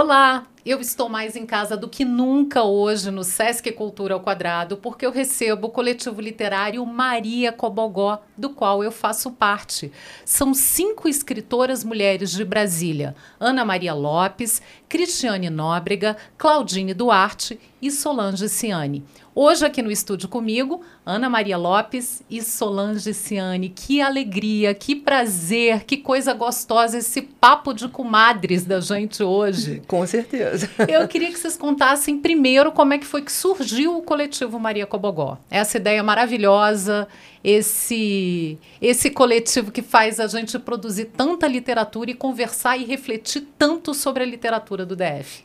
Olá, eu estou mais em casa do que nunca hoje no Sesc Cultura ao Quadrado, porque eu recebo o coletivo literário Maria Cobogó, do qual eu faço parte. São cinco escritoras mulheres de Brasília: Ana Maria Lopes, Cristiane Nóbrega, Claudine Duarte e Solange Ciane. Hoje aqui no estúdio comigo, Ana Maria Lopes e Solange Ciane. Que alegria, que prazer, que coisa gostosa esse papo de comadres da gente hoje. Com certeza. Eu queria que vocês contassem primeiro como é que foi que surgiu o coletivo Maria Cobogó. Essa ideia maravilhosa, esse esse coletivo que faz a gente produzir tanta literatura e conversar e refletir tanto sobre a literatura do DF.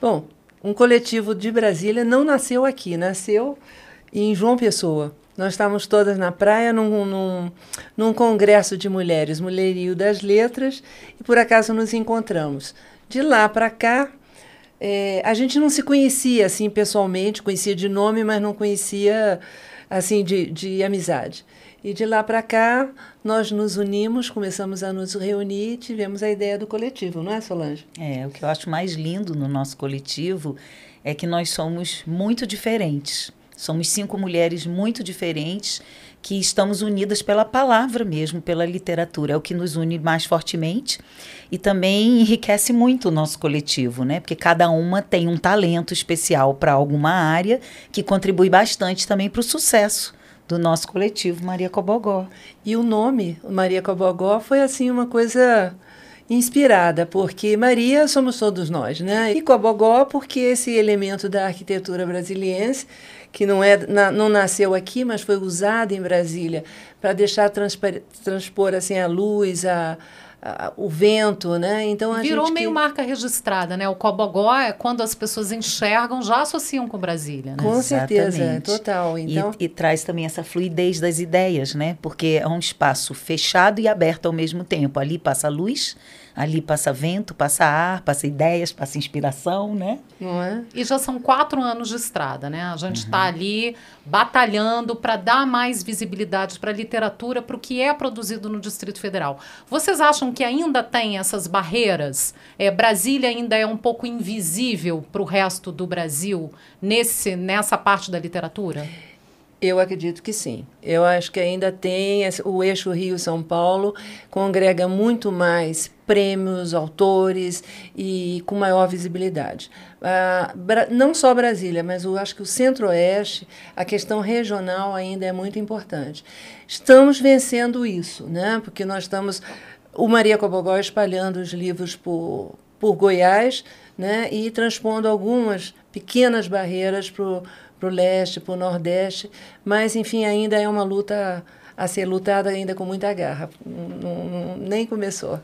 Bom, um coletivo de Brasília não nasceu aqui, nasceu em João Pessoa. Nós estávamos todas na praia num, num, num congresso de mulheres, Mulherio das Letras, e por acaso nos encontramos. De lá para cá, é, a gente não se conhecia assim pessoalmente, conhecia de nome, mas não conhecia assim de, de amizade. E de lá para cá, nós nos unimos, começamos a nos reunir e tivemos a ideia do coletivo, não é, Solange? É, o que eu acho mais lindo no nosso coletivo é que nós somos muito diferentes. Somos cinco mulheres muito diferentes que estamos unidas pela palavra mesmo, pela literatura. É o que nos une mais fortemente e também enriquece muito o nosso coletivo, né? Porque cada uma tem um talento especial para alguma área que contribui bastante também para o sucesso do nosso coletivo Maria Cobogó. E o nome Maria Cobogó foi assim uma coisa inspirada, porque Maria somos todos nós, né? E Cobogó porque esse elemento da arquitetura brasiliense que não é na, não nasceu aqui, mas foi usado em Brasília para deixar transpor assim a luz, a, o vento, né? Então a virou meio que... marca registrada, né? O Cobogó é quando as pessoas enxergam, já associam com Brasília, né? Com Exatamente. certeza, total. Então e, e, traz também essa fluidez das ideias, né? Porque é um espaço fechado e aberto ao mesmo tempo. Ali passa luz, Ali passa vento, passa ar, passa ideias, passa inspiração, né? Não é? E já são quatro anos de estrada, né? A gente está uhum. ali batalhando para dar mais visibilidade para a literatura, para o que é produzido no Distrito Federal. Vocês acham que ainda tem essas barreiras? É, Brasília ainda é um pouco invisível para o resto do Brasil nesse, nessa parte da literatura? Eu acredito que sim. Eu acho que ainda tem o eixo Rio-São Paulo congrega muito mais prêmios, autores e com maior visibilidade. Ah, não só Brasília, mas eu acho que o Centro-Oeste, a questão regional ainda é muito importante. Estamos vencendo isso, né? Porque nós estamos o Maria Cobogó espalhando os livros por, por Goiás, né? E transpondo algumas pequenas barreiras para o leste, para o nordeste, mas enfim ainda é uma luta a ser lutada ainda com muita garra. Não, não, nem começou.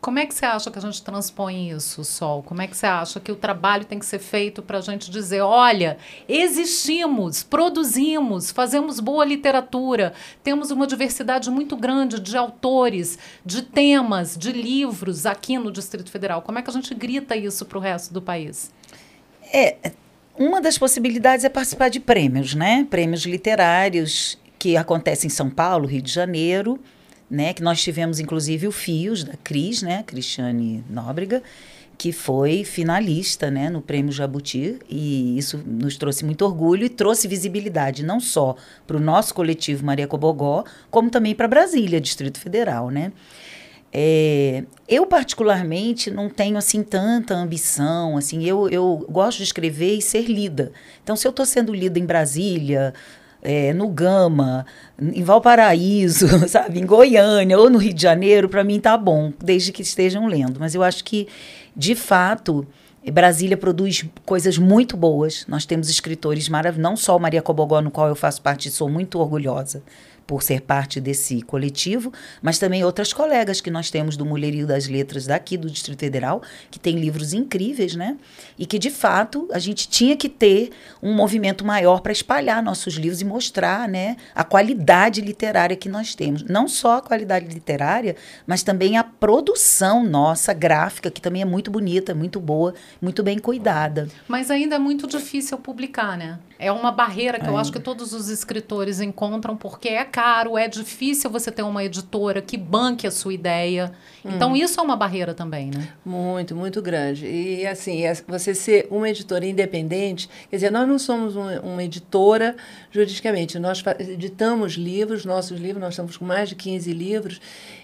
Como é que você acha que a gente transpõe isso, Sol? Como é que você acha que o trabalho tem que ser feito para a gente dizer, olha, existimos, produzimos, fazemos boa literatura, temos uma diversidade muito grande de autores, de temas, de livros aqui no Distrito Federal. Como é que a gente grita isso para o resto do país? É, uma das possibilidades é participar de prêmios, né? Prêmios literários que acontecem em São Paulo, Rio de Janeiro, né? Que nós tivemos inclusive o Fios da Cris, né? Cristiane Nóbrega, que foi finalista, né, no Prêmio Jabuti, e isso nos trouxe muito orgulho e trouxe visibilidade não só para o nosso coletivo Maria Cobogó, como também para Brasília, Distrito Federal, né? É, eu particularmente não tenho assim tanta ambição, assim, eu, eu gosto de escrever e ser lida. Então, se eu estou sendo lida em Brasília, é, no Gama, em Valparaíso, sabe, em Goiânia ou no Rio de Janeiro, para mim tá bom, desde que estejam lendo. Mas eu acho que, de fato, Brasília produz coisas muito boas. Nós temos escritores maravilhosos, não só o Maria Cobogó, no qual eu faço parte sou muito orgulhosa por ser parte desse coletivo, mas também outras colegas que nós temos do Mulherio das Letras daqui do Distrito Federal, que tem livros incríveis, né? E que, de fato, a gente tinha que ter um movimento maior para espalhar nossos livros e mostrar né, a qualidade literária que nós temos. Não só a qualidade literária, mas também a produção nossa, gráfica, que também é muito bonita, muito boa, muito bem cuidada. Mas ainda é muito difícil publicar, né? É uma barreira que é. eu acho que todos os escritores encontram, porque é caro, é difícil você ter uma editora que banque a sua ideia. Então, hum. isso é uma barreira também, né? Muito, muito grande. E, assim, é, você ser uma editora independente, quer dizer, nós não somos uma, uma editora juridicamente, nós editamos livros, nossos livros, nós estamos com mais de 15 livros,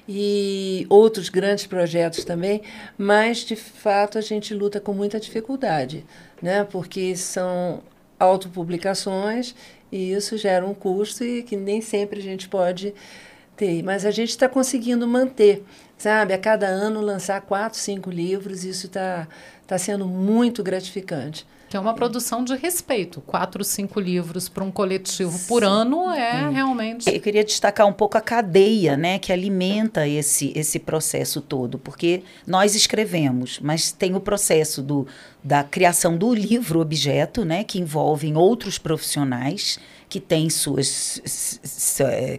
e outros grandes projetos também, mas, de fato, a gente luta com muita dificuldade, né? Porque são autopublicações e isso gera um custo e que nem sempre a gente pode ter. Mas a gente está conseguindo manter, sabe? A cada ano lançar quatro, cinco livros, isso está tá sendo muito gratificante. Que é uma produção de respeito. Quatro, cinco livros para um coletivo por ano é realmente. Eu queria destacar um pouco a cadeia né, que alimenta esse, esse processo todo, porque nós escrevemos, mas tem o processo do, da criação do livro objeto, né, que envolve outros profissionais que têm suas,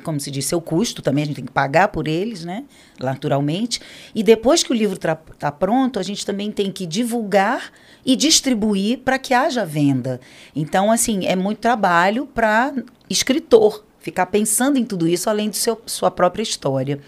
como se diz, seu custo também, a gente tem que pagar por eles, né, naturalmente. E depois que o livro está tá pronto, a gente também tem que divulgar e distribuir para que haja venda. Então, assim, é muito trabalho para escritor ficar pensando em tudo isso além de seu, sua própria história.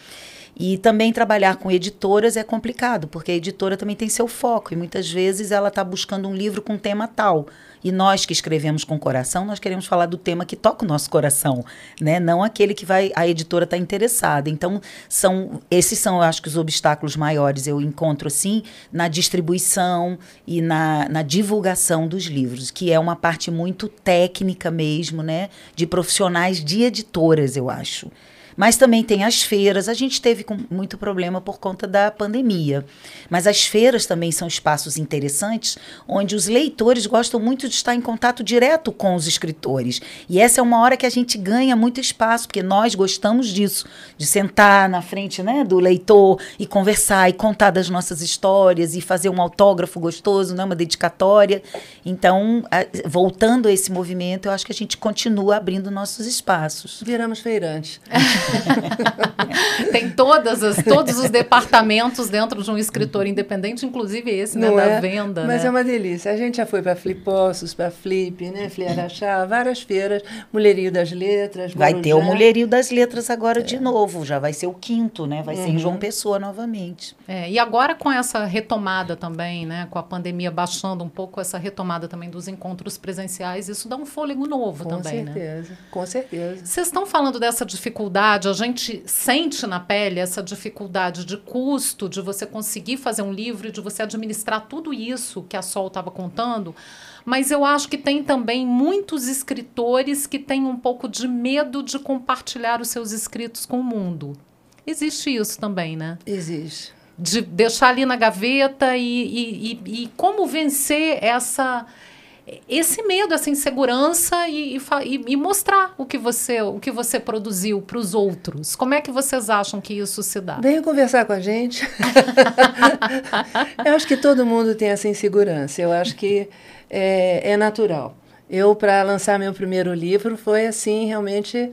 E também trabalhar com editoras é complicado, porque a editora também tem seu foco e muitas vezes ela está buscando um livro com tema tal. E nós que escrevemos com coração, nós queremos falar do tema que toca o nosso coração, né? Não aquele que vai a editora está interessada. Então, são esses são, eu acho que os obstáculos maiores eu encontro assim na distribuição e na, na divulgação dos livros, que é uma parte muito técnica mesmo, né? De profissionais de editoras, eu acho. Mas também tem as feiras. A gente teve com muito problema por conta da pandemia. Mas as feiras também são espaços interessantes onde os leitores gostam muito de estar em contato direto com os escritores. E essa é uma hora que a gente ganha muito espaço, porque nós gostamos disso, de sentar na frente né, do leitor e conversar e contar das nossas histórias e fazer um autógrafo gostoso, né, uma dedicatória. Então, voltando a esse movimento, eu acho que a gente continua abrindo nossos espaços. Viramos feirantes. Tem todas as, todos os departamentos dentro de um escritor independente, inclusive esse, né, da é? venda. Mas né? é uma delícia. A gente já foi para Flipossos, para Flip, né, Fliaraxá, várias feiras, Mulherio das Letras. Vai ter o Mulherio das Letras agora é. de novo, já vai ser o quinto, né? Vai uhum. ser em João uhum. Pessoa novamente. É, e agora com essa retomada também, né, com a pandemia baixando um pouco essa retomada também dos encontros presenciais, isso dá um fôlego novo com também, certeza, né? Com certeza, com certeza. Vocês estão falando dessa dificuldade dificuldade, a gente sente na pele essa dificuldade de custo, de você conseguir fazer um livro, de você administrar tudo isso que a Sol estava contando. Mas eu acho que tem também muitos escritores que têm um pouco de medo de compartilhar os seus escritos com o mundo. Existe isso também, né? Existe. De deixar ali na gaveta e, e, e, e como vencer essa esse medo, essa insegurança e, e, e, mostrar o que você, o que você produziu para os outros. Como é que vocês acham que isso se dá? Venha conversar com a gente. eu acho que todo mundo tem essa insegurança. Eu acho que é, é natural. Eu, para lançar meu primeiro livro, foi assim, realmente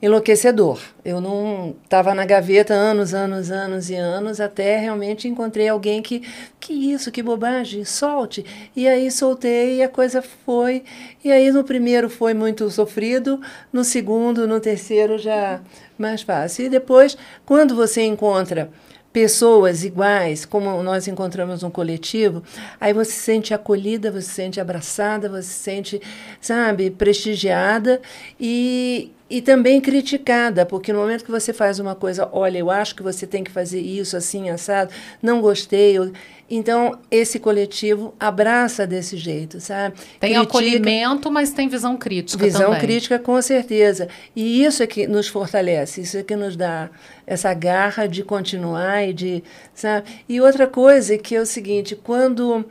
enlouquecedor. Eu não estava na gaveta anos, anos, anos e anos, até realmente encontrei alguém que, que isso, que bobagem, solte. E aí soltei e a coisa foi. E aí no primeiro foi muito sofrido, no segundo, no terceiro já mais fácil. E depois, quando você encontra pessoas iguais, como nós encontramos um coletivo, aí você se sente acolhida, você se sente abraçada, você se sente, sabe, prestigiada e, e também criticada, porque no momento que você faz uma coisa, olha, eu acho que você tem que fazer isso assim, assado, não gostei. Eu... Então, esse coletivo abraça desse jeito, sabe? Tem Critica, acolhimento, mas tem visão crítica visão também. crítica, com certeza. E isso é que nos fortalece, isso é que nos dá essa garra de continuar e de, sabe? E outra coisa que é o seguinte, quando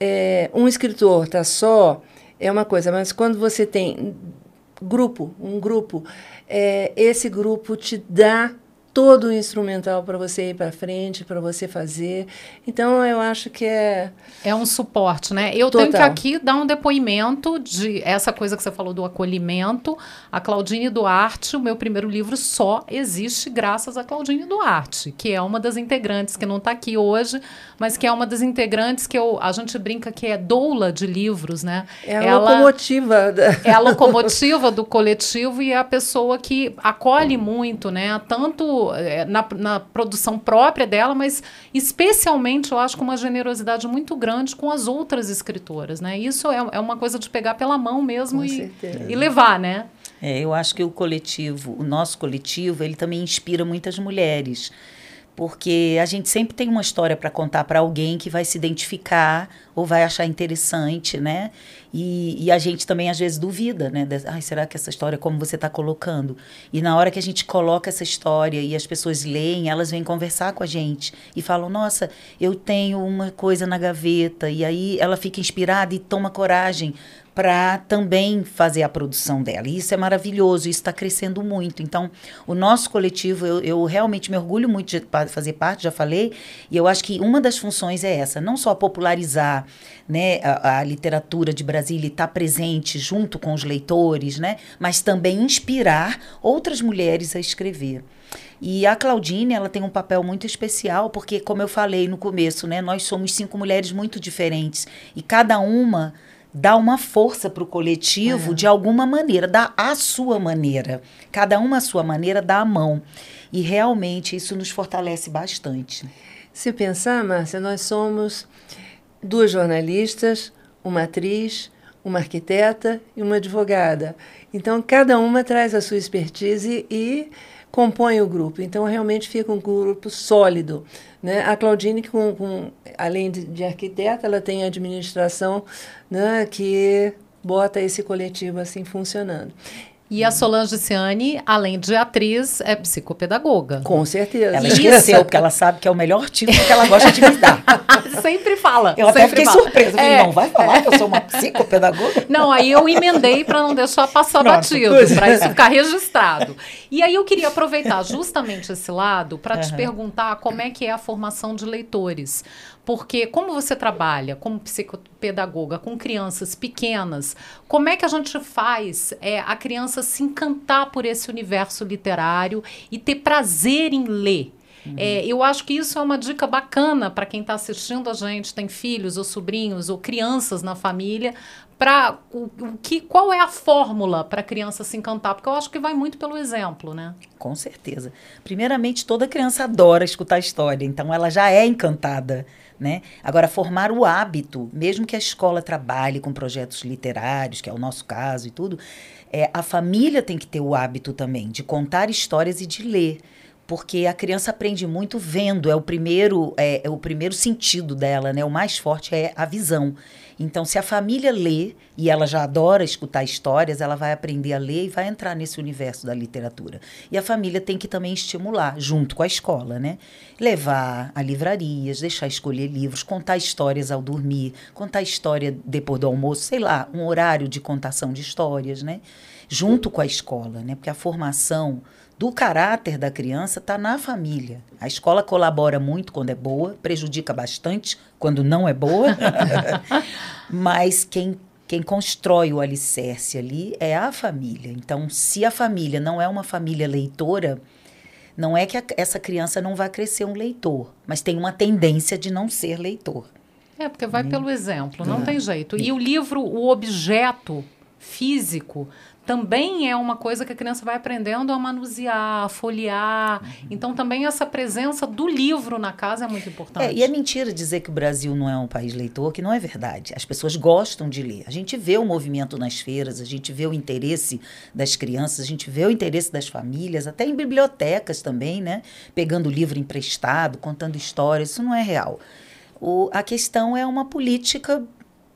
é, um escritor está só, é uma coisa, mas quando você tem grupo, um grupo, é, esse grupo te dá todo o instrumental para você ir para frente, para você fazer. Então, eu acho que é. É um suporte, né? Eu Total. tenho que aqui dar um depoimento de essa coisa que você falou do acolhimento. A Claudine Duarte, o meu primeiro livro só existe graças a Claudine Duarte, que é uma das integrantes que não está aqui hoje, mas que é uma das integrantes que eu, a gente brinca que é doula de livros, né? É a Ela, locomotiva. Da... É a locomotiva do coletivo e é a pessoa que acolhe muito, né? Tanto é, na, na produção própria dela, mas especialmente, eu acho, com uma generosidade muito grande com as outras escritoras, né? Isso é, é uma coisa de pegar pela mão mesmo e, e levar, né? É, eu acho que o coletivo, o nosso coletivo, ele também inspira muitas mulheres porque a gente sempre tem uma história para contar para alguém que vai se identificar ou vai achar interessante, né? E, e, a gente também às vezes duvida, né? Ai, será que essa história, como você está colocando? E na hora que a gente coloca essa história e as pessoas leem, elas vêm conversar com a gente e falam: Nossa, eu tenho uma coisa na gaveta. E aí ela fica inspirada e toma coragem para também fazer a produção dela. E isso é maravilhoso, isso está crescendo muito. Então, o nosso coletivo, eu, eu, realmente me orgulho muito de fazer parte, já falei, e eu acho que uma das funções é essa, não só popularizar né, a, a literatura de Brasília e estar tá presente junto com os leitores, né, mas também inspirar outras mulheres a escrever. E a Claudine, ela tem um papel muito especial, porque, como eu falei no começo, né, nós somos cinco mulheres muito diferentes, e cada uma dá uma força para o coletivo é. de alguma maneira, dá a sua maneira. Cada uma a sua maneira dá a mão. E realmente isso nos fortalece bastante. Se pensar, Márcia, nós somos duas jornalistas, uma atriz, uma arquiteta e uma advogada. Então, cada uma traz a sua expertise e compõe o grupo. Então, realmente fica um grupo sólido. Né? A Claudine, com, com além de, de, arquiteta, ela tem administração né, que bota esse coletivo assim funcionando. E a Solange Ciani, além de atriz, é psicopedagoga. Com certeza. Ela esqueceu, porque ela sabe que é o melhor título que ela gosta de me dar. sempre fala. Eu até fiquei fala. surpresa. Falei, é, não, vai falar é. que eu sou uma psicopedagoga? Não, aí eu emendei para não deixar passar Pronto. batido, para isso ficar registrado. E aí eu queria aproveitar justamente esse lado para uhum. te perguntar como é que é a formação de leitores. Porque como você trabalha como psicopedagoga com crianças pequenas, como é que a gente faz é, a criança se encantar por esse universo literário e ter prazer em ler? Uhum. É, eu acho que isso é uma dica bacana para quem está assistindo a gente, tem filhos ou sobrinhos ou crianças na família, para o, o, que qual é a fórmula para a criança se encantar? Porque eu acho que vai muito pelo exemplo, né? Com certeza. Primeiramente, toda criança adora escutar história, então ela já é encantada. Né? Agora, formar o hábito, mesmo que a escola trabalhe com projetos literários, que é o nosso caso e tudo, é, a família tem que ter o hábito também de contar histórias e de ler porque a criança aprende muito vendo, é o primeiro é, é, o primeiro sentido dela, né? O mais forte é a visão. Então, se a família lê e ela já adora escutar histórias, ela vai aprender a ler e vai entrar nesse universo da literatura. E a família tem que também estimular, junto com a escola, né? Levar a livrarias, deixar escolher livros, contar histórias ao dormir, contar história depois do almoço, sei lá, um horário de contação de histórias, né? Junto com a escola, né? Porque a formação do caráter da criança está na família. A escola colabora muito quando é boa, prejudica bastante quando não é boa, mas quem, quem constrói o alicerce ali é a família. Então, se a família não é uma família leitora, não é que a, essa criança não vai crescer um leitor, mas tem uma tendência de não ser leitor. É, porque vai hum. pelo exemplo, não tem jeito. E o livro, o objeto físico, também é uma coisa que a criança vai aprendendo a manusear, a folhear. Uhum. Então, também essa presença do livro na casa é muito importante. É, e é mentira dizer que o Brasil não é um país leitor, que não é verdade. As pessoas gostam de ler. A gente vê o movimento nas feiras, a gente vê o interesse das crianças, a gente vê o interesse das famílias, até em bibliotecas também, né? Pegando livro emprestado, contando histórias. Isso não é real. O, a questão é uma política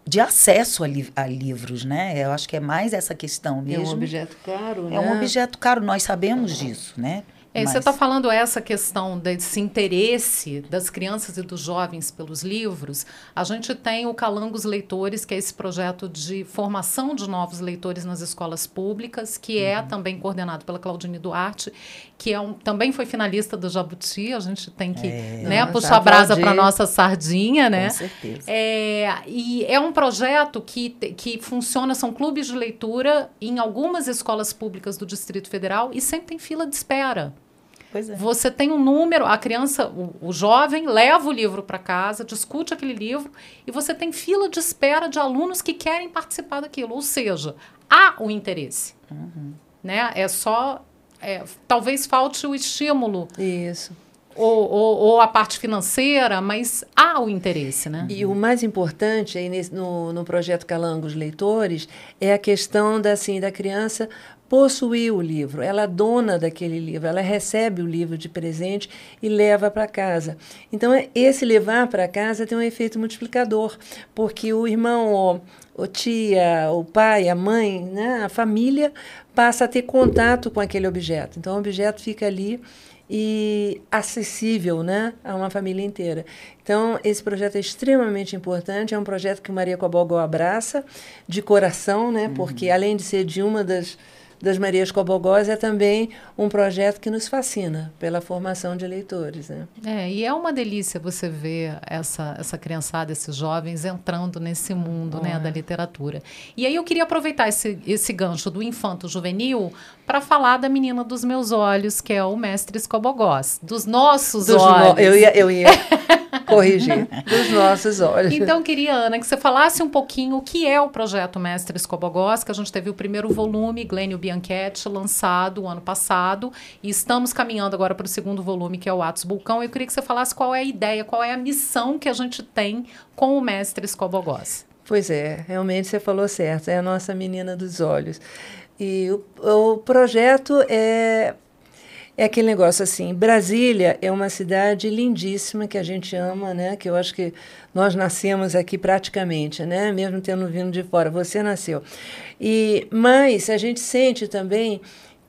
de acesso a, li a, livros, né? Eu acho que é mais essa questão mesmo. É um objeto caro, né? É um objeto caro, nós sabemos disso, né? É, Você está falando essa questão desse interesse das crianças e dos jovens pelos livros. A gente tem o Calangos Leitores, que é esse projeto de formação de novos leitores nas escolas públicas, que é Uhum. também coordenado pela Claudine Duarte, que é um, também foi finalista do Jabuti. A gente tem que né, Nossa, puxar a brasa para nossa sardinha, né? Com certeza. É, e é um projeto que, que funciona, são clubes de leitura em algumas escolas públicas do Distrito Federal e sempre tem fila de espera. É. Você tem um número, a criança, o, o jovem leva o livro para casa, discute aquele livro e você tem fila de espera de alunos que querem participar daquilo. Ou seja, há o interesse. Né? É só. é, talvez falte o estímulo Isso. ou, ou, ou a parte financeira, mas há o interesse, né? E o mais importante aí nesse, no, no projeto Calangos Leitores é a questão da, assim, da criança possuir o livro. Ela é dona daquele livro, ela recebe o livro de presente e leva para casa. Então, é- esse levar para casa tem um efeito multiplicador, porque o irmão, o, tia, o pai, a mãe, né, a família passa a ter contato com aquele objeto. Então, o objeto fica ali e acessível né, a uma família inteira. Então, esse projeto é extremamente importante, é um projeto que o Maria Cobogó abraça de coração, né, porque além de ser de uma das, das Marias Cobogós, é também um projeto que nos fascina pela formação de leitores. Né? É, e é uma delícia você ver essa, essa criançada, esses jovens entrando nesse mundo né, da literatura. E aí eu queria aproveitar esse, esse gancho do infanto juvenil para falar da menina dos meus olhos, que é o mestre Escobogós, dos nossos Dos no- olhos. eu ia, eu ia corrigir, dos nossos olhos. Então, queria, Ana, que você falasse um pouquinho o que é o projeto Mestre Escobogós, que a gente teve o primeiro volume, Glênio Bianchetti, lançado o ano passado, e estamos caminhando agora para o segundo volume, que é o Atos Bulcão. Eu queria que você falasse qual é a ideia, qual é a missão que a gente tem com o Mestre Escobogós. Pois é, realmente você falou certo, é a nossa menina dos olhos. E o, o projeto é, é aquele negócio assim, Brasília é uma cidade lindíssima que a gente ama, né? Que eu acho que nós nascemos aqui praticamente, né? Mesmo tendo vindo de fora, você nasceu. E mas a gente sente também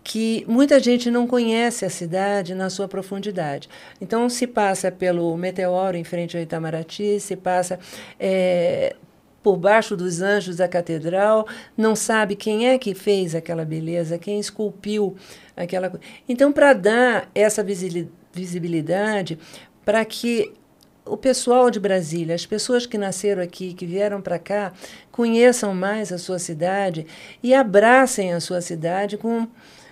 que muita gente não conhece a cidade na sua profundidade. Então, se passa pelo meteoro em frente ao Itamaraty, se passa eh, por baixo dos anjos da catedral, não sabe quem é que fez aquela beleza, quem esculpiu aquela coisa. Então, para dar essa visibilidade, para que o pessoal de Brasília, as pessoas que nasceram aqui, que vieram para cá, conheçam mais a sua cidade e abracem a sua cidade com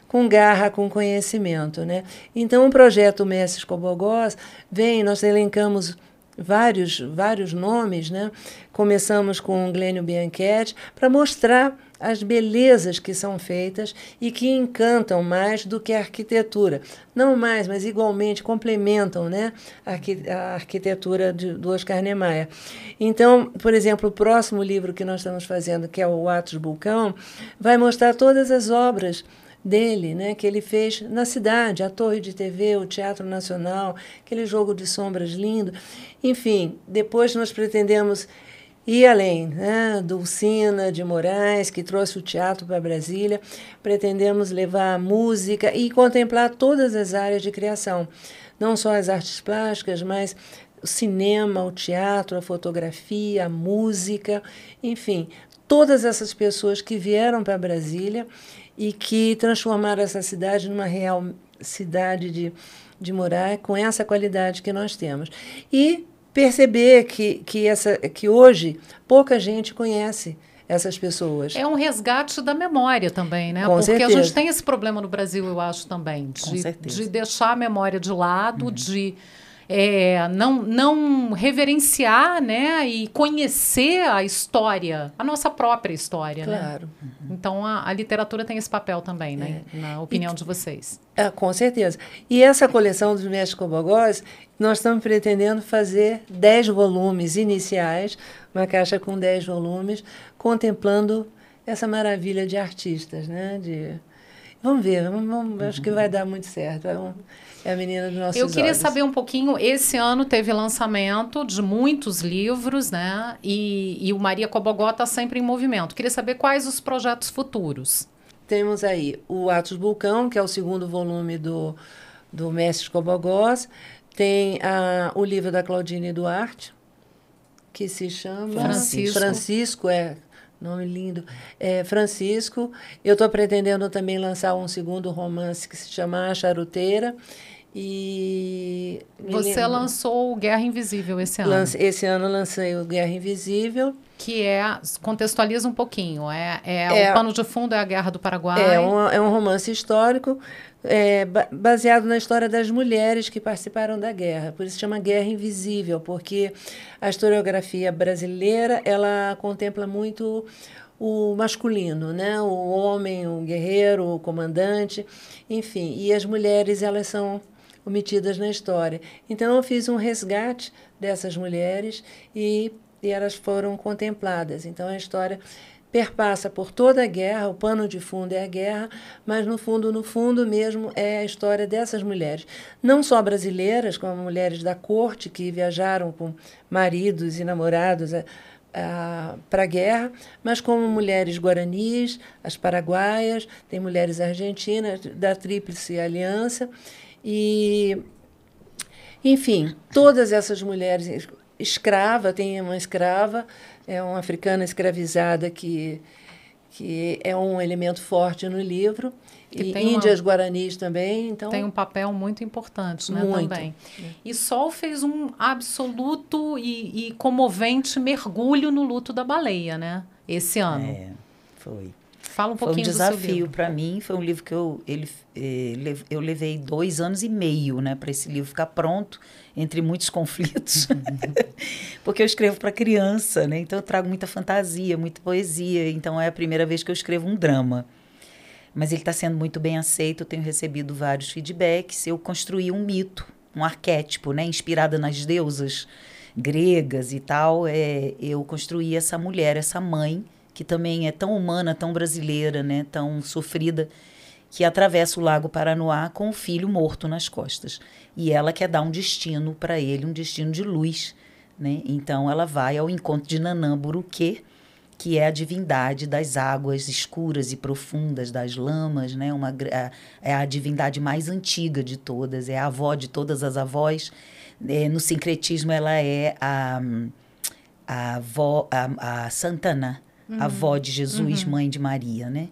com garra, com conhecimento, né? Então, o projeto Mestres Cobogós vem, nós elencamos vários vários nomes, né? Começamos com o Glênio Bianchetti para mostrar as belezas que são feitas e que encantam mais do que a arquitetura. Não mais, mas igualmente complementam né, a, arqui- a arquitetura de, do Oscar Niemeyer. Então, por exemplo, o próximo livro que nós estamos fazendo, que é o Atos Bulcão, vai mostrar todas as obras dele, né, que ele fez na cidade, a Torre de TV, o Teatro Nacional, aquele jogo de sombras lindo. Enfim, depois nós pretendemos ir além, né, Dulcina de Moraes, que trouxe o teatro para Brasília, pretendemos levar a música e contemplar todas as áreas de criação, não só as artes plásticas, mas o cinema, o teatro, a fotografia, a música, enfim, todas essas pessoas que vieram para Brasília e que transformaram essa cidade numa real cidade de, de morar com essa qualidade que nós temos. E perceber que, que, essa, que hoje pouca gente conhece essas pessoas. É um resgate da memória também, né? Com Porque a certeza. gente tem esse problema no Brasil, eu acho também, de, de deixar a memória de lado, de é, não, não reverenciar né, e conhecer a história, a nossa própria história. Né? Claro. Então a, a literatura tem esse papel também, né? Na opinião de vocês. Ah, com certeza. E essa coleção dos Mestres Cobogós, nós estamos pretendendo fazer 10 volumes iniciais, uma caixa com 10 volumes, contemplando essa maravilha de artistas, né? De... Vamos ver, vamos, vamos- acho que vai dar muito certo. É, um- é a menina dos nossos Eu queria olhos. saber um pouquinho. Esse ano teve lançamento de muitos livros, né? E, e o Maria Cobogó está sempre em movimento. Queria saber quais os projetos futuros. Temos aí o Atos Vulcão, que é o segundo volume do, do Mestre Cobogós. Tem a, o livro da Claudine Duarte, que se chama Francisco. Francisco, é nome lindo. É, Francisco. Eu estou pretendendo também lançar um segundo romance que se chama A Charuteira. E Você lembro- lançou o Guerra Invisível esse ano. Lance- esse ano lancei o Guerra Invisível. Que é, contextualiza um pouquinho, é, é, É. o pano de fundo é a Guerra do Paraguai. É um, é um romance histórico é, ba- baseado na história das mulheres que participaram da guerra. Por isso chama Guerra Invisível, porque a historiografia brasileira ela contempla muito o masculino, né? O homem, o guerreiro, o comandante, enfim. E as mulheres elas são omitidas na história. Então eu fiz um resgate dessas mulheres e, e elas foram contempladas. Então a história perpassa por toda a guerra, o pano de fundo é a guerra, mas no fundo, no fundo mesmo é a história dessas mulheres, não só brasileiras, como mulheres da corte que viajaram com maridos e namorados para a guerra, mas como mulheres guaranis, as paraguaias, tem mulheres argentinas da Tríplice Aliança e enfim, todas essas mulheres escrava, tem uma escrava, é uma africana escravizada que, que é um elemento forte no livro. Que e tem uma- índias guaranis também, então Tem um papel muito importante, né, Muito. também. E Sol fez um absoluto e, e comovente mergulho no luto da baleia, né? Esse ano. É, foi. Fala um Foi um pouquinho do seu desafio para mim. Foi um livro que eu, ele, eh, eu levei dois anos e meio né, para esse livro ficar pronto, entre muitos conflitos. Porque eu escrevo para criança, né? então eu trago muita fantasia, muita poesia. Então é a primeira vez que eu escrevo um drama. Mas ele está sendo muito bem aceito, eu tenho recebido vários feedbacks. Eu construí um mito, um arquétipo, né, inspirada nas deusas gregas e tal. É, eu construí essa mulher, essa mãe, que também é tão humana, tão brasileira, né, tão sofrida, que atravessa o Lago Paranoá com o filho morto nas costas. E ela quer dar um destino para ele, um destino de luz. Né? Então ela vai ao encontro de Nanã Buruquê, que é a divindade das águas escuras e profundas, das lamas, né? Uma, é a divindade mais antiga de todas, é a avó de todas as avós. É, no sincretismo, ela é a, a, avó, a, a Santana, a avó de Jesus, mãe de Maria, né?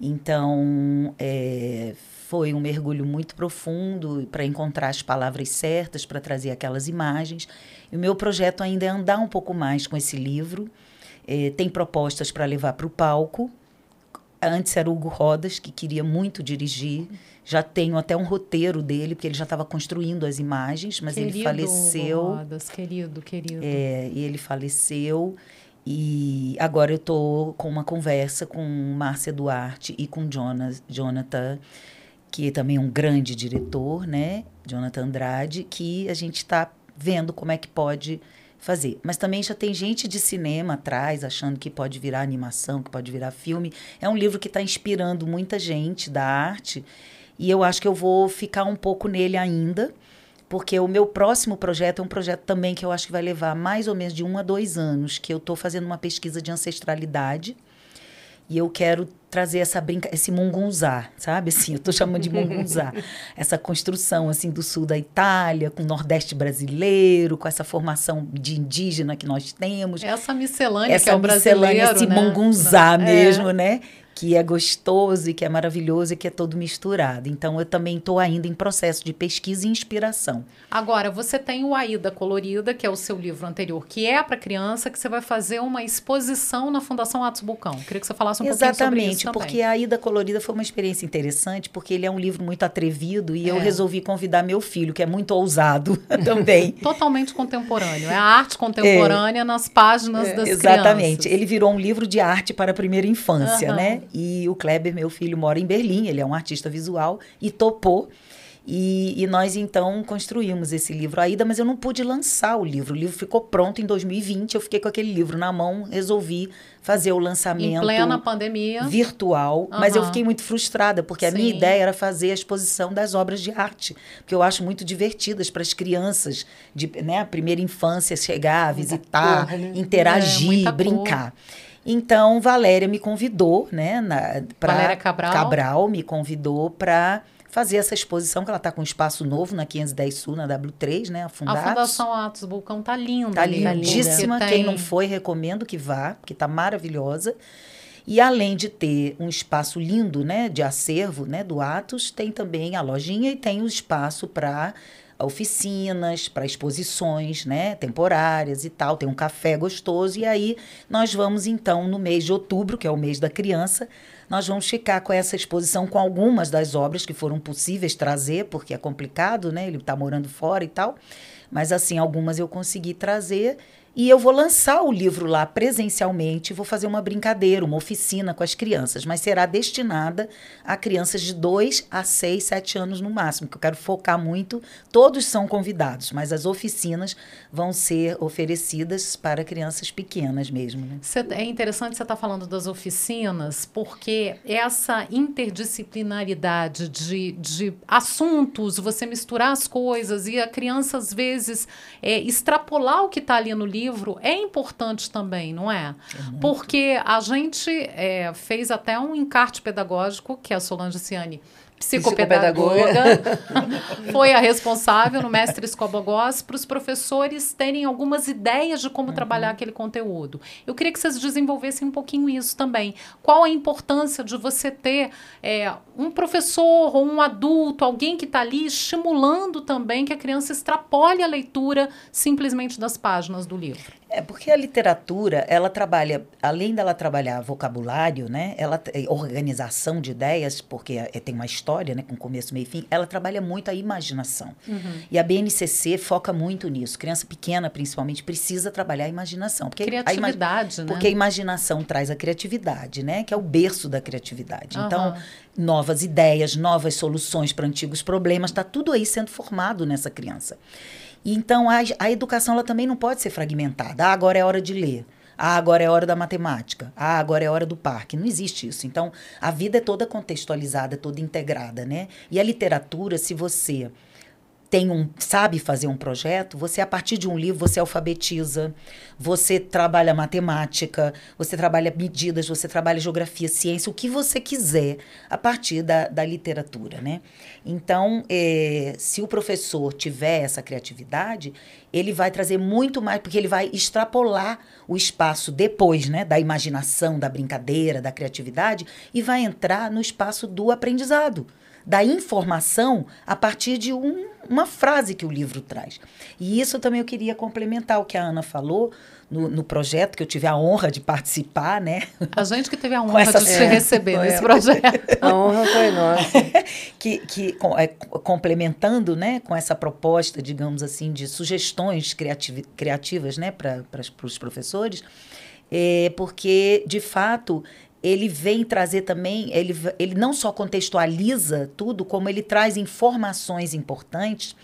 Então, é, foi um mergulho muito profundo para encontrar as palavras certas, para trazer aquelas imagens. E o meu projeto ainda é andar um pouco mais com esse livro. É, tem propostas para levar para o palco. Antes era o Hugo Rodas, que queria muito dirigir. Já tenho até um roteiro dele, porque ele já estava construindo as imagens, mas ele Querido faleceu. Hugo Rodas, querido, querido. É, e ele faleceu. E agora eu estou com uma conversa com Márcia Duarte e com Jonas, Jonathan, que também é um grande diretor, né? Jonathan Andrade, que a gente está vendo como é que pode fazer. Mas também já tem gente de cinema atrás, achando que pode virar animação, que pode virar filme. É um livro que está inspirando muita gente da arte. E eu acho que eu vou ficar um pouco nele ainda, porque o meu próximo projeto é um projeto também que eu acho que vai levar mais ou menos de um a dois anos, que eu estou fazendo uma pesquisa de ancestralidade. E eu quero trazer essa brinca, esse mungunzá, sabe? Assim, eu estou chamando de mungunzá. essa construção assim do sul da Itália, com o Nordeste brasileiro, com essa formação de indígena que nós temos Essa miscelânea que é essa o brasileiro, miscelânea, esse né? mungunzá É. mesmo, né? Que é gostoso e que é maravilhoso e que é todo misturado. Então, eu também estou ainda em processo de pesquisa e inspiração. Agora, você tem o Aida Colorida, que é o seu livro anterior, que é para criança, que você vai fazer uma exposição na Fundação Atos Bulcão. Queria que você falasse um pouquinho sobre Exatamente, isso também. porque a Ida Colorida foi uma experiência interessante, porque ele é um livro muito atrevido e eu É. resolvi convidar meu filho, que é muito ousado também. Totalmente contemporâneo. É a arte contemporânea nas páginas das É, Exatamente. crianças. Ele virou um livro de arte para a primeira infância, Aham. né? E o Kleber, meu filho, mora em Berlim, ele é um artista visual e topou. E, e nós então construímos esse livro ainda, mas eu não pude lançar o livro. O livro ficou pronto em 2020. Eu fiquei com aquele livro na mão, resolvi fazer o Em lançamento plena pandemia. virtual, mas eu fiquei muito frustrada, porque a minha Sim. ideia era fazer a exposição das obras de arte, porque eu acho muito divertidas para as crianças, de né, a primeira infância, chegar, visitar, cor, né? É, interagir, muita cor. Então, Valéria me convidou, né, na, pra, Valéria Cabral. Cabral me convidou para fazer essa exposição, que ela está com um espaço novo na 510 Sul, na W3, né? A Fundatos. A Fundação Atos Vulcão tá linda. Tá ali, lindíssima. Tem... Quem não foi, recomendo que vá, porque tá maravilhosa. E além de ter um espaço lindo, né, de acervo, né, do Atos, tem também a lojinha e tem o espaço para oficinas, para exposições, né, temporárias e tal. Tem um café gostoso e aí nós vamos então no mês de outubro, que é o mês da criança, nós vamos ficar com essa exposição com algumas das obras que foram possíveis trazer, porque é complicado, né? Ele está morando fora e tal. Mas assim, algumas eu consegui trazer e eu vou lançar o livro lá presencialmente, vou fazer uma brincadeira, uma oficina com as crianças, mas será destinada a crianças de 2 a 6, 7 anos no máximo, que eu quero focar muito. Todos são convidados, mas as oficinas vão ser oferecidas para crianças pequenas mesmo. Né? É interessante você estar tá falando das oficinas, porque essa interdisciplinaridade de, de assuntos, você misturar as coisas e a criança, às vezes, é, extrapolar o que está ali no livro livro é importante também, não é? é Porque a gente é, fez até um encarte pedagógico que a Solange Ciani psicopedagoga, foi a responsável no Mestre Escobogós para os professores terem algumas ideias de como uhum. trabalhar aquele conteúdo. Eu queria que vocês desenvolvessem um pouquinho isso também. Qual a importância de você ter é, um professor ou um adulto, alguém que está ali estimulando também que a criança extrapole a leitura simplesmente das páginas do livro? É porque a literatura, ela trabalha, além dela trabalhar vocabulário, né, ela organização de ideias, porque é, tem uma história, né, com começo, meio e fim, ela trabalha muito a imaginação. Uhum. E a BNCC foca muito nisso. Criança pequena, principalmente, precisa trabalhar a imaginação, porque criatividade, a né? Porque a imaginação traz a criatividade, né, que é o berço da criatividade. Uhum. Então, novas ideias, novas soluções para antigos problemas, está tudo aí sendo formado nessa criança. E então a, a educação ela também não pode ser fragmentada. Ah, agora é hora de ler. Ah, agora é hora da matemática. Ah, agora é hora do parque. Não existe isso. Então, a vida é toda contextualizada, toda integrada, né? E a literatura, se você tem um sabe fazer um projeto, você a partir de um livro você alfabetiza, você trabalha matemática, você trabalha medidas, você trabalha geografia, ciência, o que você quiser a partir da, da literatura, né? Então, é, se o professor tiver essa criatividade, ele vai trazer muito mais, porque ele vai extrapolar o espaço depois, né, da imaginação, da brincadeira, da criatividade, e vai entrar no espaço do aprendizado da informação a partir de um, uma frase que o livro traz. E isso também eu queria complementar o que a Ana falou no, no projeto, que eu tive a honra de participar, né? A gente que teve a honra essa, de te é, receber nesse projeto. A honra foi nossa. que, que é, complementando né, com essa proposta, digamos assim, de sugestões criativ criativas né, para os professores, é, porque, de fato, ele vem trazer também, ele, ele não só contextualiza tudo, como ele traz informações importantes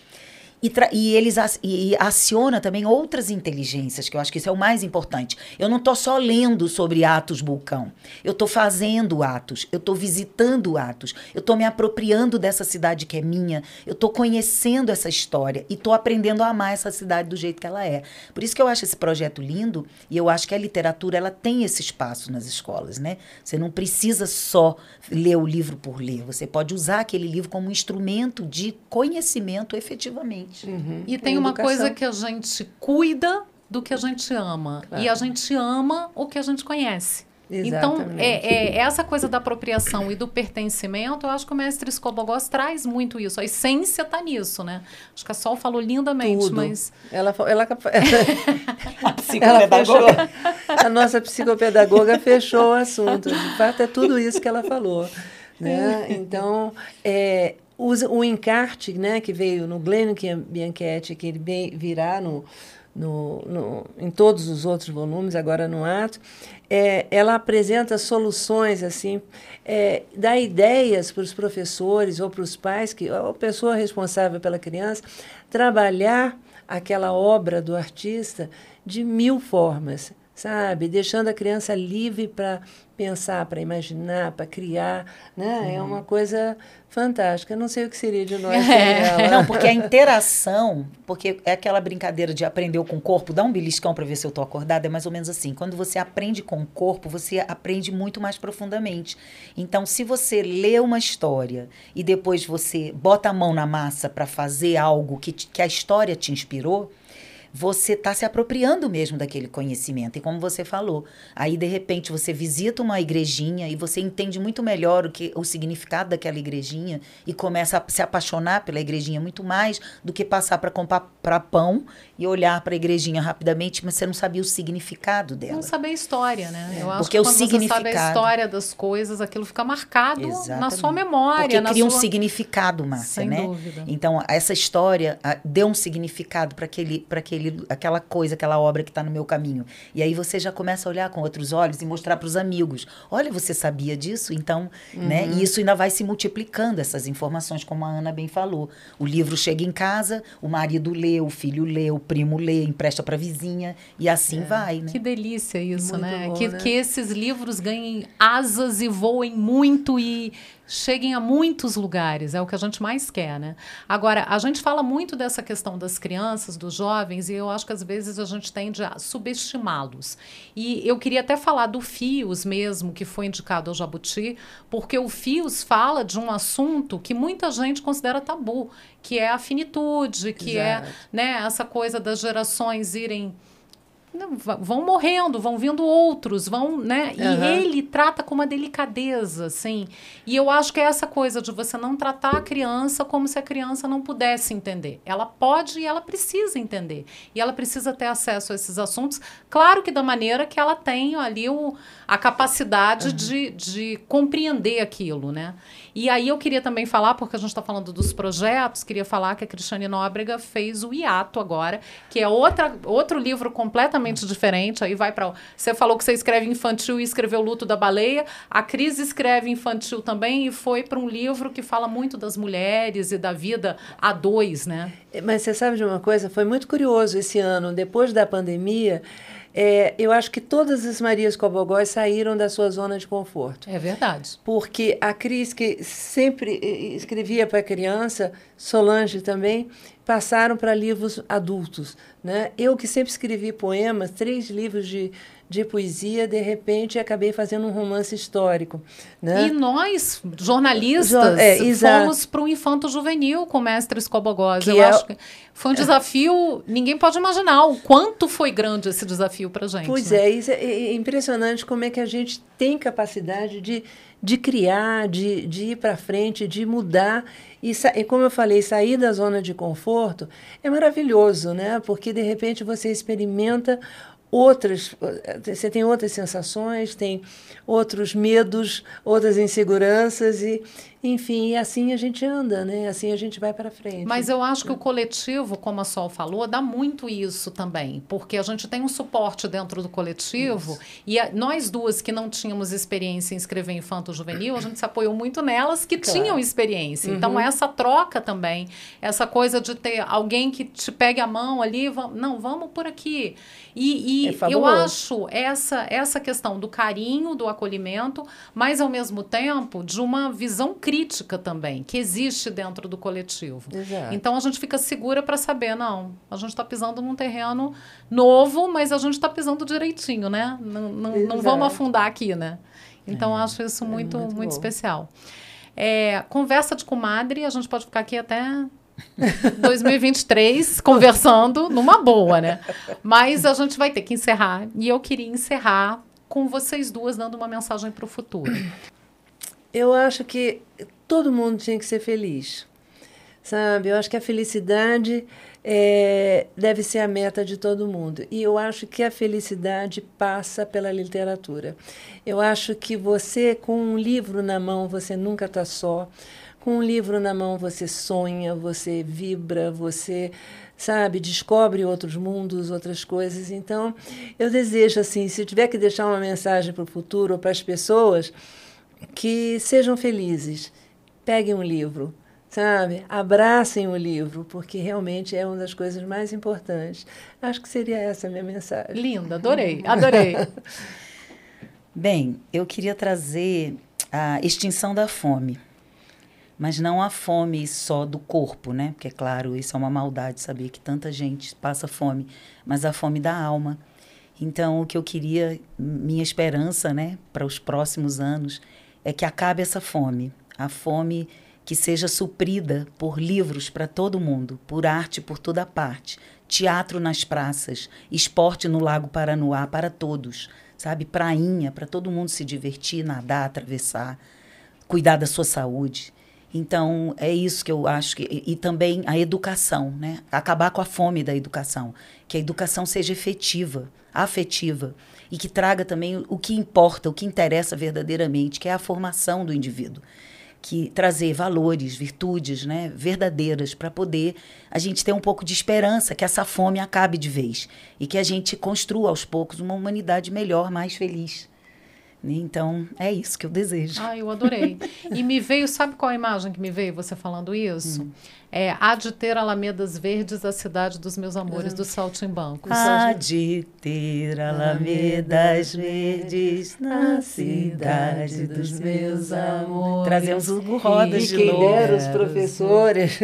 e, e eles e aciona também outras inteligências, que eu acho que isso é o mais importante. Eu não estou só lendo sobre Atos Bulcão. Eu estou fazendo Atos, eu estou visitando Atos, eu estou me apropriando dessa cidade que é minha, eu estou conhecendo essa história e estou aprendendo a amar essa cidade do jeito que ela é. Por isso que eu acho esse projeto lindo e eu acho que a literatura ela tem esse espaço nas escolas, né? Você não precisa só ler o livro por ler, você pode usar aquele livro como um instrumento de conhecimento efetivamente. Uhum. E tem uma coisa que a gente cuida do que a gente ama. Claro. E a gente ama o que a gente conhece. Então, Exatamente. Então, é, é, essa coisa da apropriação e do pertencimento, eu acho que o mestre Escobogós traz muito isso. A essência está nisso, né? Acho que a Sol falou lindamente, Tudo. mas... Ela, ela, a psicopedagoga. a nossa psicopedagoga fechou o assunto. De fato, é tudo isso que ela falou. Né? Então, é, o, encarte né, que veio no Glenn Bianchetti, que ele virá no, no, no, em todos os outros volumes, agora no ato, é, ela apresenta soluções, assim, é, dá ideias para os professores ou para os pais, que a pessoa responsável pela criança, trabalhar aquela obra do artista de mil formas sabe? Deixando a criança livre para pensar, para imaginar, para criar, né? Uhum. É uma coisa fantástica. não sei o que seria de nós é. Não, porque a interação, porque é aquela brincadeira de aprender com o corpo, dá um beliscão para ver se eu estou acordada, é mais ou menos assim. Quando você aprende com o corpo, você aprende muito mais profundamente. Então, se você lê uma história e depois você bota a mão na massa para fazer algo que, que a história te inspirou, você está se apropriando mesmo daquele conhecimento. E como você falou, aí de repente você visita uma igrejinha e você entende muito melhor o que o significado daquela igrejinha e começa a se apaixonar pela igrejinha muito mais do que passar para comprar pão e olhar para a igrejinha rapidamente, mas você não sabia o significado dela. Não saber a história, né? É. Eu acho Porque que quando o significado... você sabe a história das coisas, aquilo fica marcado Exatamente. na sua memória. Porque cria sua... um significado, Márcia, Sem né? Dúvida. Então, essa história deu um significado para aquele, aquele, aquela coisa, aquela obra que está no meu caminho. E aí você já começa a olhar com outros olhos e mostrar para os amigos. Olha, você sabia disso? Então, né? uhum. né? E isso ainda vai se multiplicando, essas informações, como a Ana bem falou. O livro chega em casa, o marido lê, o filho lê, o primo lê, empresta para a vizinha e assim é. vai, né? Que delícia isso, muito né? Bom, que, né? que esses livros ganhem asas e voem muito e cheguem a muitos lugares, é o que a gente mais quer, né? Agora, a gente fala muito dessa questão das crianças, dos jovens, e eu acho que às vezes a gente tende a subestimá-los. E eu queria até falar do FIOS mesmo, que foi indicado ao Jabuti, porque o FIOS fala de um assunto que muita gente considera tabu, que é a finitude, que é, Exato. é né, essa coisa das gerações irem vão morrendo, vão vindo outros, vão, né? E uhum. ele trata com uma delicadeza, assim. E eu acho que é essa coisa de você não tratar a criança como se a criança não pudesse entender. Ela pode e ela precisa entender. E ela precisa ter acesso a esses assuntos, claro que da maneira que ela tem ali o, a capacidade uhum. de, de compreender aquilo, né? E aí eu queria também falar, porque a gente está falando dos projetos, queria falar que a Cristiane Nóbrega fez o Iato agora, que é outra, outro livro completamente diferente. Aí vai para. Você falou que você escreve infantil e escreveu Luto da Baleia. A Cris escreve infantil também e foi para um livro que fala muito das mulheres e da vida a dois, né? Mas você sabe de uma coisa? Foi muito curioso esse ano, depois da pandemia. É, eu acho que todas as Marias Cobogós saíram da sua zona de conforto. É verdade. Porque a Cris, que sempre escrevia para criança, Solange também, passaram para livros adultos. Né? Eu, que sempre escrevi poemas, três livros de, de poesia, de repente acabei fazendo um romance histórico. Né? E nós, jornalistas, é, fomos para o Infanto Juvenil com Mestres Cobogós. Eu é... acho que foi um desafio, ninguém pode imaginar o quanto foi grande esse desafio para gente. Pois né? é, isso é, é impressionante como é que a gente tem capacidade de, de criar, de, de ir para frente, de mudar. E, e, como eu falei, sair da zona de conforto é maravilhoso, né? Porque de repente você experimenta outras, você tem outras sensações, tem outros medos, outras inseguranças e enfim, e assim a gente anda, né? Assim a gente vai para frente. Mas eu acho que o coletivo, como a Sol falou, dá muito isso também, porque a gente tem um suporte dentro do coletivo isso. e a, nós duas que não tínhamos experiência em escrever infanto juvenil, a gente se apoiou muito nelas que claro. tinham experiência. Então, uhum. Então essa troca também, essa coisa de ter alguém que te pegue a mão ali, vamos, não, vamos por aqui. E, e é eu acho essa essa questão do carinho, do acolhimento, mas ao mesmo tempo de uma visão crítica crítica também, que existe dentro do coletivo. Exato. Então a gente fica segura para saber, não, a gente está pisando num terreno novo, mas a gente está pisando direitinho, né? Não, não, não, vamos afundar aqui, né? Então é, acho isso muito, é muito, muito especial. É, conversa de comadre, a gente pode ficar aqui até 2023 conversando numa boa, né? Mas a gente vai ter que encerrar. E eu queria encerrar com vocês duas dando uma mensagem para o futuro. Eu acho que todo mundo tinha que ser feliz, sabe? Eu acho que a felicidade é, deve ser a meta de todo mundo. E eu acho que a felicidade passa pela literatura. Eu acho que você, com um livro na mão, você nunca está só. Com um livro na mão, você sonha, você vibra, você sabe, descobre outros mundos, outras coisas. Então, eu desejo assim, se tiver que deixar uma mensagem para o futuro ou para as pessoas, que sejam felizes. Peguem um livro, sabe? Abracem o livro, porque realmente é uma das coisas mais importantes. Acho que seria essa a minha mensagem. Linda, adorei, adorei. Bem, eu queria trazer a extinção da fome. Mas não a fome só do corpo, né? Porque, é claro, isso é uma maldade, saber que tanta gente passa fome, mas a fome da alma. Então, o que eu queria, minha esperança, né, para os próximos anos, é que acabe essa fome. A fome que seja suprida por livros para todo mundo, por arte por toda parte, teatro nas praças, esporte no Lago Paranoá para todos, sabe? Prainha para todo mundo se divertir, nadar, atravessar, cuidar da sua saúde. Então, é isso que eu acho que. E, e, também a educação, né? Acabar com a fome da educação. Que a educação seja efetiva, afetiva. E que traga também o que importa, o que interessa verdadeiramente, que é a formação do indivíduo. Que trazer valores, virtudes né, verdadeiras para poder a gente ter um pouco de esperança que essa fome acabe de vez. E que a gente construa aos poucos uma humanidade melhor, mais feliz. Então, é isso que eu desejo. Ah, eu adorei. E me veio, sabe qual a imagem que me veio você falando isso? Hum. É, há de ter alamedas verdes a cidade dos meus amores, do Saltimbancos. Há de ter alamedas verdes na cidade dos meus amores. Trazemos o rodas de quem novo. os professores.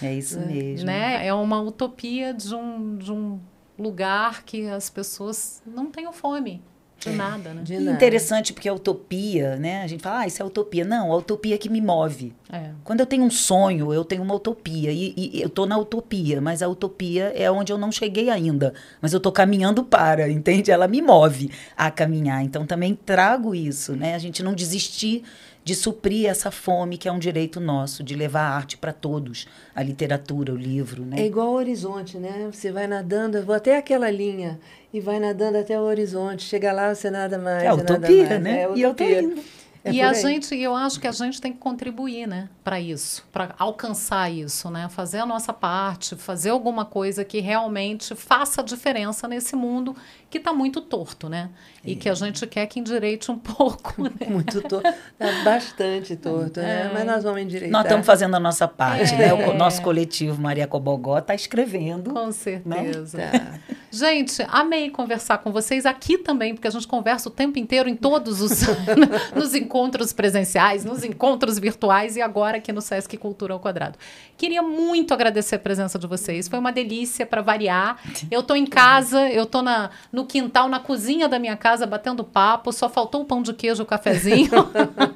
É isso mesmo. Né? É uma utopia de um, de um lugar que as pessoas não tenham fome. De nada, né? De nada. Interessante porque a utopia, né? A gente fala, ah, isso é utopia. Não, a utopia é que me move. É. Quando eu tenho um sonho, eu tenho uma utopia. E, e eu estou na utopia, mas a utopia é onde eu não cheguei ainda. Mas eu estou caminhando para, entende? Ela me move a caminhar. Então também trago isso, né? A gente não desistir de suprir essa fome que é um direito nosso, de levar a arte para todos, a literatura, o livro, né? É igual ao horizonte, né? Você vai nadando, eu vou até aquela linha e vai nadando até o horizonte. Chega lá, você nada mais. É utopia, né? É utopia. E eu tô indo. É e a gente, eu acho que a gente tem que contribuir, né, para isso, para alcançar isso, né, fazer a nossa parte, fazer alguma coisa que realmente faça diferença nesse mundo que está muito torto, né, é. e que a gente quer que endireite um pouco. Né? Muito torto, tá bastante torto, né? é. né, mas nós vamos endireitar. Nós estamos fazendo a nossa parte, é. né, o nosso coletivo Maria Cobogó está escrevendo. Com certeza. Né? Tá. Gente, amei conversar com vocês aqui também, porque a gente conversa o tempo inteiro em todos os nos encontros presenciais, nos encontros virtuais e agora aqui no Sesc Cultura ao Quadrado. Queria muito agradecer a presença de vocês. Foi uma delícia para variar. Eu estou em casa, eu estou na, no quintal, na cozinha da minha casa, batendo papo. Só faltou o pão de queijo, o cafezinho.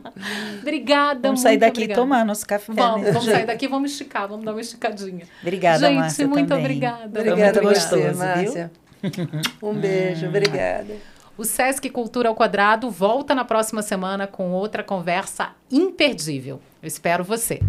obrigada, Vamos sair daqui e tomar nosso café. Vamos, né? vamos sair daqui, vamos esticar, vamos dar uma esticadinha. Obrigada, Gente, Márcia, muito também. obrigada. Obrigada, muito gostoso, Márcia. Um beijo, obrigada. O Sesc Cultura ao Quadrado volta na próxima semana com outra conversa imperdível. Eu espero você.